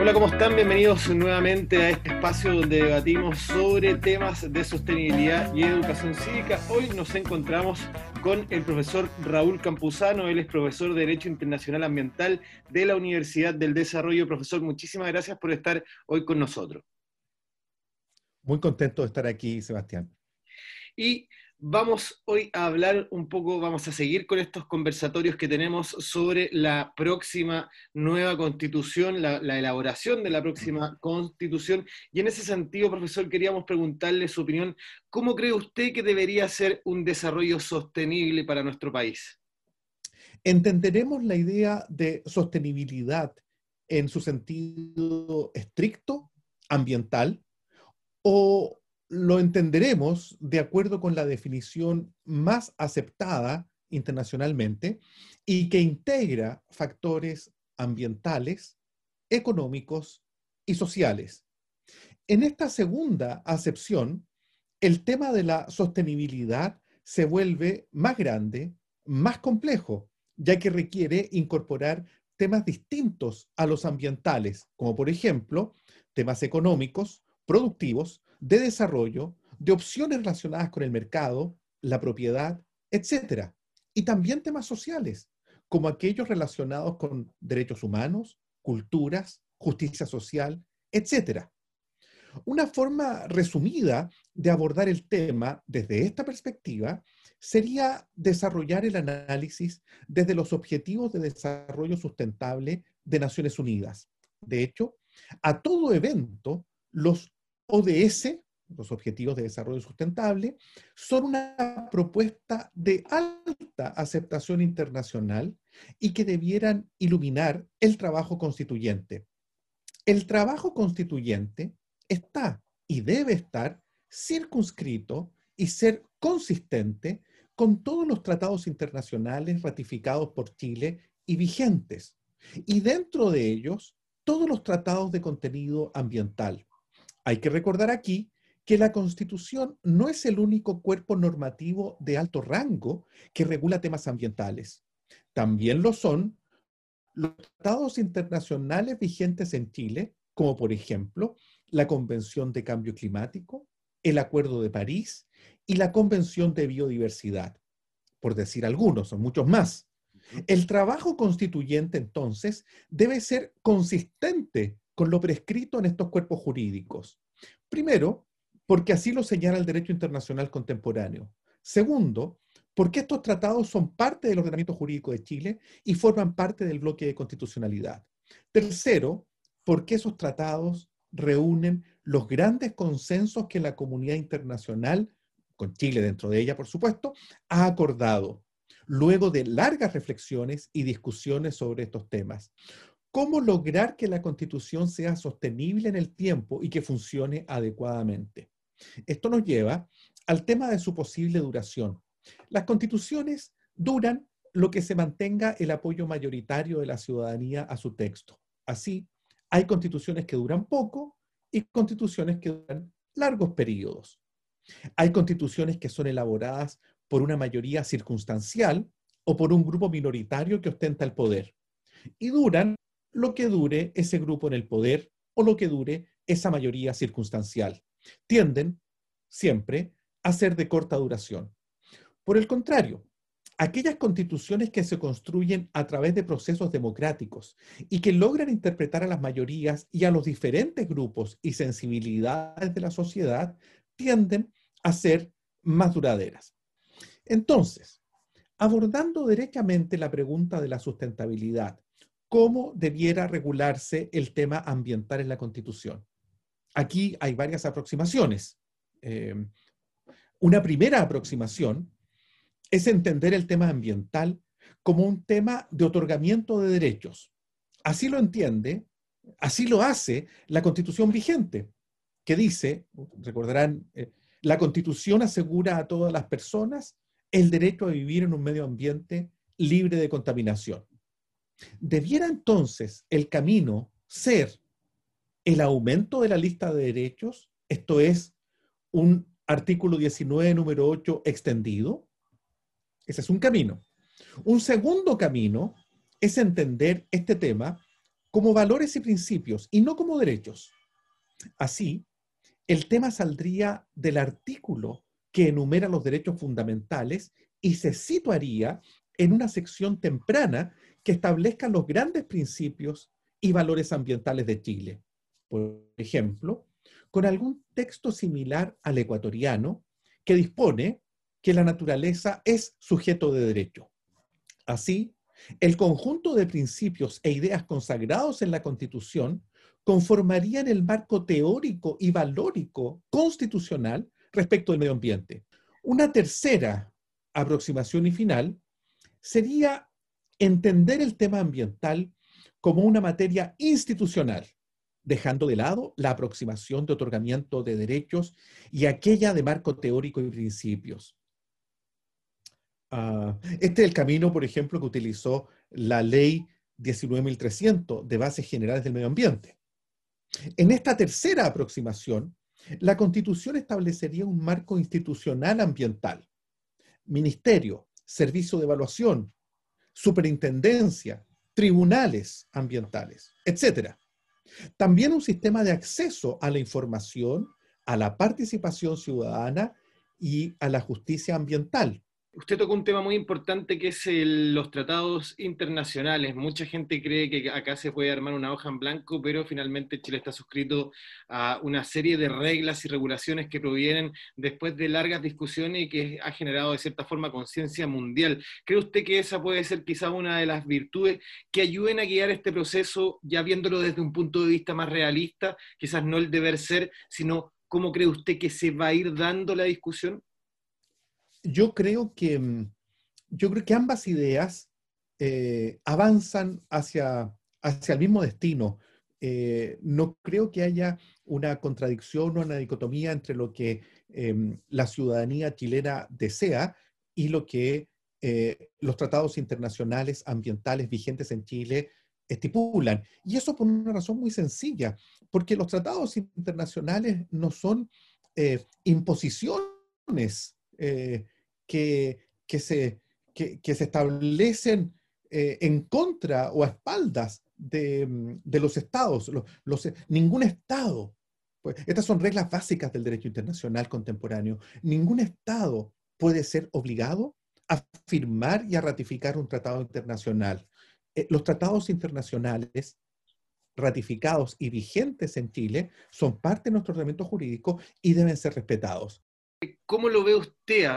Hola, ¿cómo están? Bienvenidos nuevamente a este espacio donde debatimos sobre temas de sostenibilidad y educación cívica. Hoy nos encontramos con el profesor Raúl Campuzano, él es profesor de Derecho Internacional Ambiental de la Universidad del Desarrollo. Profesor, muchísimas gracias por estar hoy con nosotros. Muy contento de estar aquí, Sebastián. Y Vamos hoy a hablar un poco, vamos a seguir con estos conversatorios que tenemos sobre la próxima nueva constitución, la, elaboración de la próxima constitución. Y en ese sentido, profesor, queríamos preguntarle su opinión. ¿Cómo cree usted que debería ser un desarrollo sostenible para nuestro país? ¿Entenderemos la idea de sostenibilidad en su sentido estricto, ambiental, o lo entenderemos de acuerdo con la definición más aceptada internacionalmente y que integra factores ambientales, económicos y sociales. En esta segunda acepción, el tema de la sostenibilidad se vuelve más grande, más complejo, ya que requiere incorporar temas distintos a los ambientales, como por ejemplo temas económicos, productivos, de desarrollo, de opciones relacionadas con el mercado, la propiedad, etc. Y también temas sociales, como aquellos relacionados con derechos humanos, culturas, justicia social, etc. Una forma resumida de abordar el tema desde esta perspectiva sería desarrollar el análisis desde los Objetivos de Desarrollo Sustentable de Naciones Unidas. De hecho, a todo evento, los ODS, los Objetivos de Desarrollo Sustentable, son una propuesta de alta aceptación internacional y que debieran iluminar el trabajo constituyente. El trabajo constituyente está y debe estar circunscrito y ser consistente con todos los tratados internacionales ratificados por Chile y vigentes, y dentro de ellos todos los tratados de contenido ambiental, hay que recordar aquí que la Constitución no es el único cuerpo normativo de alto rango que regula temas ambientales. También lo son los tratados internacionales vigentes en Chile, como por ejemplo la Convención de Cambio Climático, el Acuerdo de París y la Convención de Biodiversidad, por decir algunos, son muchos más. El trabajo constituyente entonces debe ser consistente con lo prescrito en estos cuerpos jurídicos. Primero, porque así lo señala el derecho internacional contemporáneo. Segundo, porque estos tratados son parte del ordenamiento jurídico de Chile y forman parte del bloque de constitucionalidad. Tercero, porque esos tratados reúnen los grandes consensos que la comunidad internacional, con Chile dentro de ella, por supuesto, ha acordado, luego de largas reflexiones y discusiones sobre estos temas cómo lograr que la constitución sea sostenible en el tiempo y que funcione adecuadamente. Esto nos lleva al tema de su posible duración. Las constituciones duran lo que se mantenga el apoyo mayoritario de la ciudadanía a su texto. Así, hay constituciones que duran poco y constituciones que duran largos periodos. Hay constituciones que son elaboradas por una mayoría circunstancial o por un grupo minoritario que ostenta el poder y duran lo que dure ese grupo en el poder o lo que dure esa mayoría circunstancial. Tienden siempre a ser de corta duración. Por el contrario, aquellas constituciones que se construyen a través de procesos democráticos y que logran interpretar a las mayorías y a los diferentes grupos y sensibilidades de la sociedad tienden a ser más duraderas. Entonces, abordando derechamente la pregunta de la sustentabilidad cómo debiera regularse el tema ambiental en la Constitución. Aquí hay varias aproximaciones. Eh, una primera aproximación es entender el tema ambiental como un tema de otorgamiento de derechos. Así lo entiende, así lo hace la constitución vigente, que dice, recordarán, eh, la constitución asegura a todas las personas el derecho a vivir en un medio ambiente libre de contaminación. ¿Debiera entonces el camino ser el aumento de la lista de derechos? Esto es un artículo 19, número 8 extendido. Ese es un camino. Un segundo camino es entender este tema como valores y principios y no como derechos. Así, el tema saldría del artículo que enumera los derechos fundamentales y se situaría en una sección temprana que establezca los grandes principios y valores ambientales de Chile. Por ejemplo, con algún texto similar al ecuatoriano que dispone que la naturaleza es sujeto de derecho. Así, el conjunto de principios e ideas consagrados en la Constitución conformarían el marco teórico y valórico constitucional respecto del medio ambiente. Una tercera aproximación y final sería entender el tema ambiental como una materia institucional, dejando de lado la aproximación de otorgamiento de derechos y aquella de marco teórico y principios. Ah, este es el camino, por ejemplo, que utilizó la ley 19.300 de bases generales del medio ambiente. En esta tercera aproximación, la Constitución establecería un marco institucional ambiental, ministerio, servicio de evaluación, superintendencia, tribunales ambientales, etc. También un sistema de acceso a la información, a la participación ciudadana y a la justicia ambiental, Usted tocó un tema muy importante que es los tratados internacionales. Mucha gente cree que acá se puede armar una hoja en blanco, pero finalmente Chile está suscrito a una serie de reglas y regulaciones que provienen después de largas discusiones y que ha generado de cierta forma conciencia mundial. ¿Cree usted que esa puede ser quizá una de las virtudes que ayuden a guiar este proceso, ya viéndolo desde un punto de vista más realista, quizás no el deber ser, sino cómo cree usted que se va a ir dando la discusión? Yo creo que, mm, yo creo que ambas ideas eh, avanzan hacia, hacia el mismo destino. Eh, no creo que haya una contradicción o una dicotomía entre lo que em, la ciudadanía chilena desea y lo que eh, los tratados internacionales ambientales vigentes en Chile estipulan. Y eso por una razón muy sencilla, porque los tratados internacionales no son imposiciones eh, que, se, que, se establecen eh, en contra o a espaldas de, mm, de los estados. Los, ningún estado, pues, estas son reglas básicas del derecho internacional contemporáneo, ningún estado puede ser obligado a firmar y a ratificar un tratado internacional. Eh, los tratados internacionales ratificados y vigentes en Chile son parte de nuestro ordenamiento jurídico y deben ser respetados. ¿Cómo lo ve usted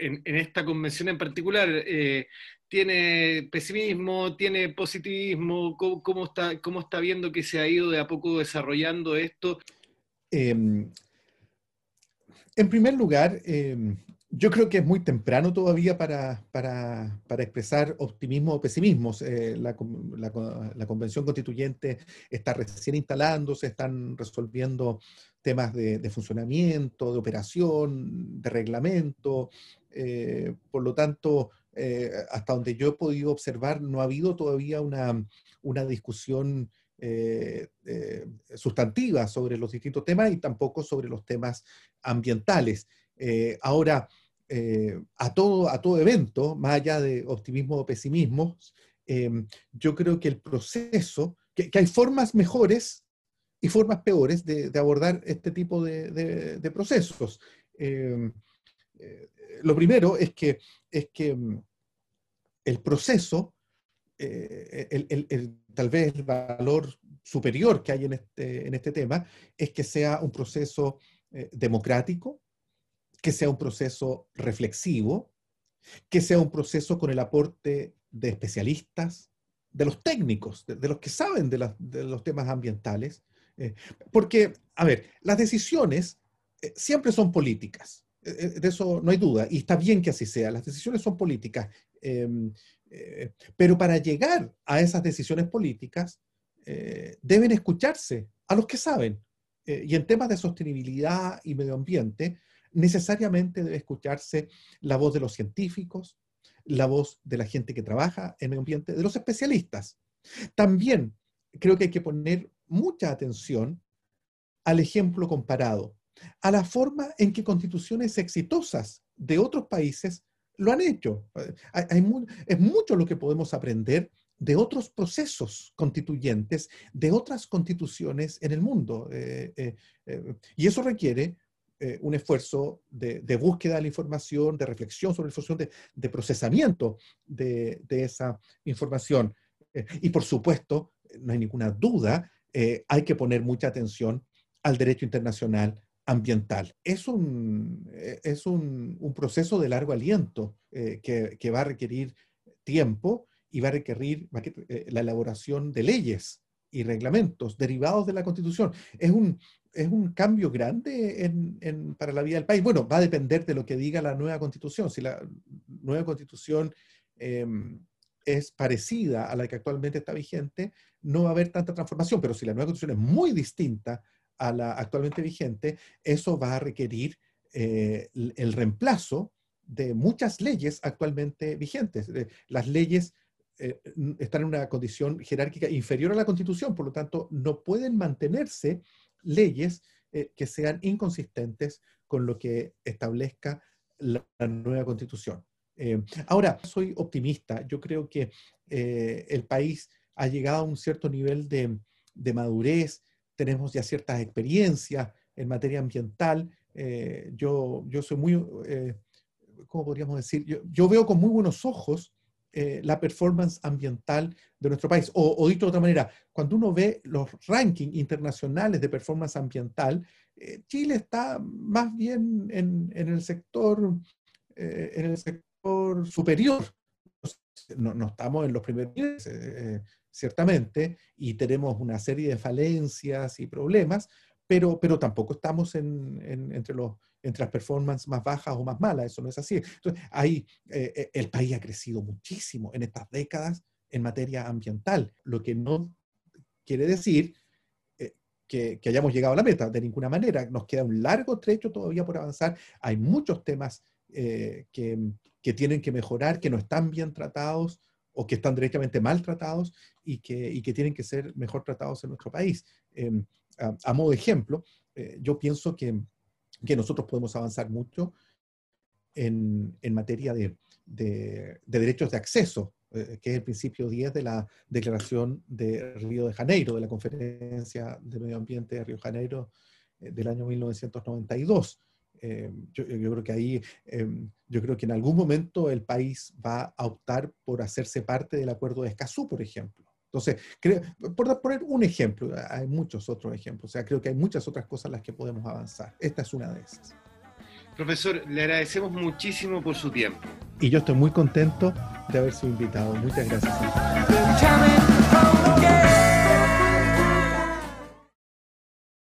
en, esta convención en particular? Eh, ¿Tiene pesimismo? ¿Tiene positivismo? ¿Cómo, está, ¿Cómo está viendo que se ha ido de a poco desarrollando esto? Em, en primer lugar, em, yo creo que es muy temprano todavía para, expresar optimismo o pesimismo. Eh, la, convención constituyente está recién instalándose, están resolviendo temas de, funcionamiento, de operación, de reglamento. Eh, por lo tanto, eh, hasta donde yo he podido observar, no ha habido todavía una, una discusión sustantiva sobre los distintos temas y tampoco sobre los temas ambientales. ahora, eh, a, todo, a todo evento, más allá de optimismo o pesimismo, em, yo creo que el proceso, que, hay formas mejores y formas peores de, abordar este tipo de, procesos. Em, eh, lo primero es que, es que em, el proceso, eh, tal vez el valor superior que hay en este, en este tema, es que sea un proceso democrático, que sea un proceso reflexivo, que sea un proceso con el aporte de especialistas, de los técnicos, de, los que saben de, los temas ambientales, eh, porque, a ver, las decisiones eh, siempre son políticas, eh, de eso no hay duda, y está bien que así sea, las decisiones son políticas, em, pero para llegar a esas decisiones políticas deben escucharse a los que saben. y en temas de sostenibilidad y medio ambiente, necesariamente debe escucharse la voz de los científicos, la voz de la gente que trabaja en medio ambiente, de los especialistas. También creo que hay que poner mucha atención al ejemplo comparado, a la forma en que constituciones exitosas de otros países lo han hecho. Hay, es mucho lo que podemos aprender de otros procesos constituyentes, de otras constituciones en el mundo. Eh, eh, eh, y eso requiere un esfuerzo de, búsqueda de la información, de reflexión sobre la información, de, procesamiento de, de, esa información. y por supuesto, no hay ninguna duda, hay que poner mucha atención al derecho internacional ambiental. Es un, es un, un proceso de largo aliento que, que va a requerir tiempo y va a requerir eh, la elaboración de leyes y reglamentos derivados de la Constitución. Es un, es un cambio grande en, para la vida del país. Bueno, va a depender de lo que diga la nueva Constitución. Si la nueva Constitución em, es parecida a la que actualmente está vigente, no va a haber tanta transformación, pero si la nueva Constitución es muy distinta a la actualmente vigente, eso va a requerir eh, el reemplazo de muchas leyes actualmente vigentes. Las leyes eh, están en una condición jerárquica inferior a la Constitución, por lo tanto, no pueden mantenerse leyes eh, que sean inconsistentes con lo que establezca la, nueva Constitución. Eh, ahora, soy optimista. Yo creo que el país ha llegado a un cierto nivel de, madurez, tenemos ya ciertas experiencias en materia ambiental. yo, yo soy muy, ¿cómo podríamos decir? Yo veo con muy buenos ojos eh, la performance ambiental de nuestro país. O, dicho de otra manera, cuando uno ve los rankings internacionales de performance ambiental, eh, Chile está más bien en, el sector, eh, en el sector superior. No, no, estamos en los primeros ciertamente, y tenemos una serie de falencias y problemas, pero, pero tampoco estamos entre los entre las performances más bajas o más malas, eso no es así. Entonces, eh, eh, el país ha crecido muchísimo en estas décadas en materia ambiental, lo que no quiere decir eh, que, hayamos llegado a la meta, de ninguna manera. Nos queda un largo trecho todavía por avanzar. Hay muchos temas que, tienen que mejorar, que no están bien tratados o que están directamente mal tratados y que, y que tienen que ser mejor tratados en nuestro país. Em, a, modo de ejemplo, yo pienso que que nosotros podemos avanzar mucho en, en materia de, de, derechos de acceso, eh, que es el principio 10 de la Declaración de Río de Janeiro, de la Conferencia de Medio Ambiente de Río de Janeiro eh, del año 1992. Eh, yo, yo, creo que ahí, yo creo que en algún momento el país va a optar por hacerse parte del Acuerdo de Escazú, por ejemplo. Entonces, creo, por poner un ejemplo, hay muchos otros ejemplos, o sea, creo que hay muchas otras cosas en las que podemos avanzar. Esta es una de esas. Profesor, le agradecemos muchísimo por su tiempo. Y yo estoy muy contento de haber sido invitado. Muchas gracias.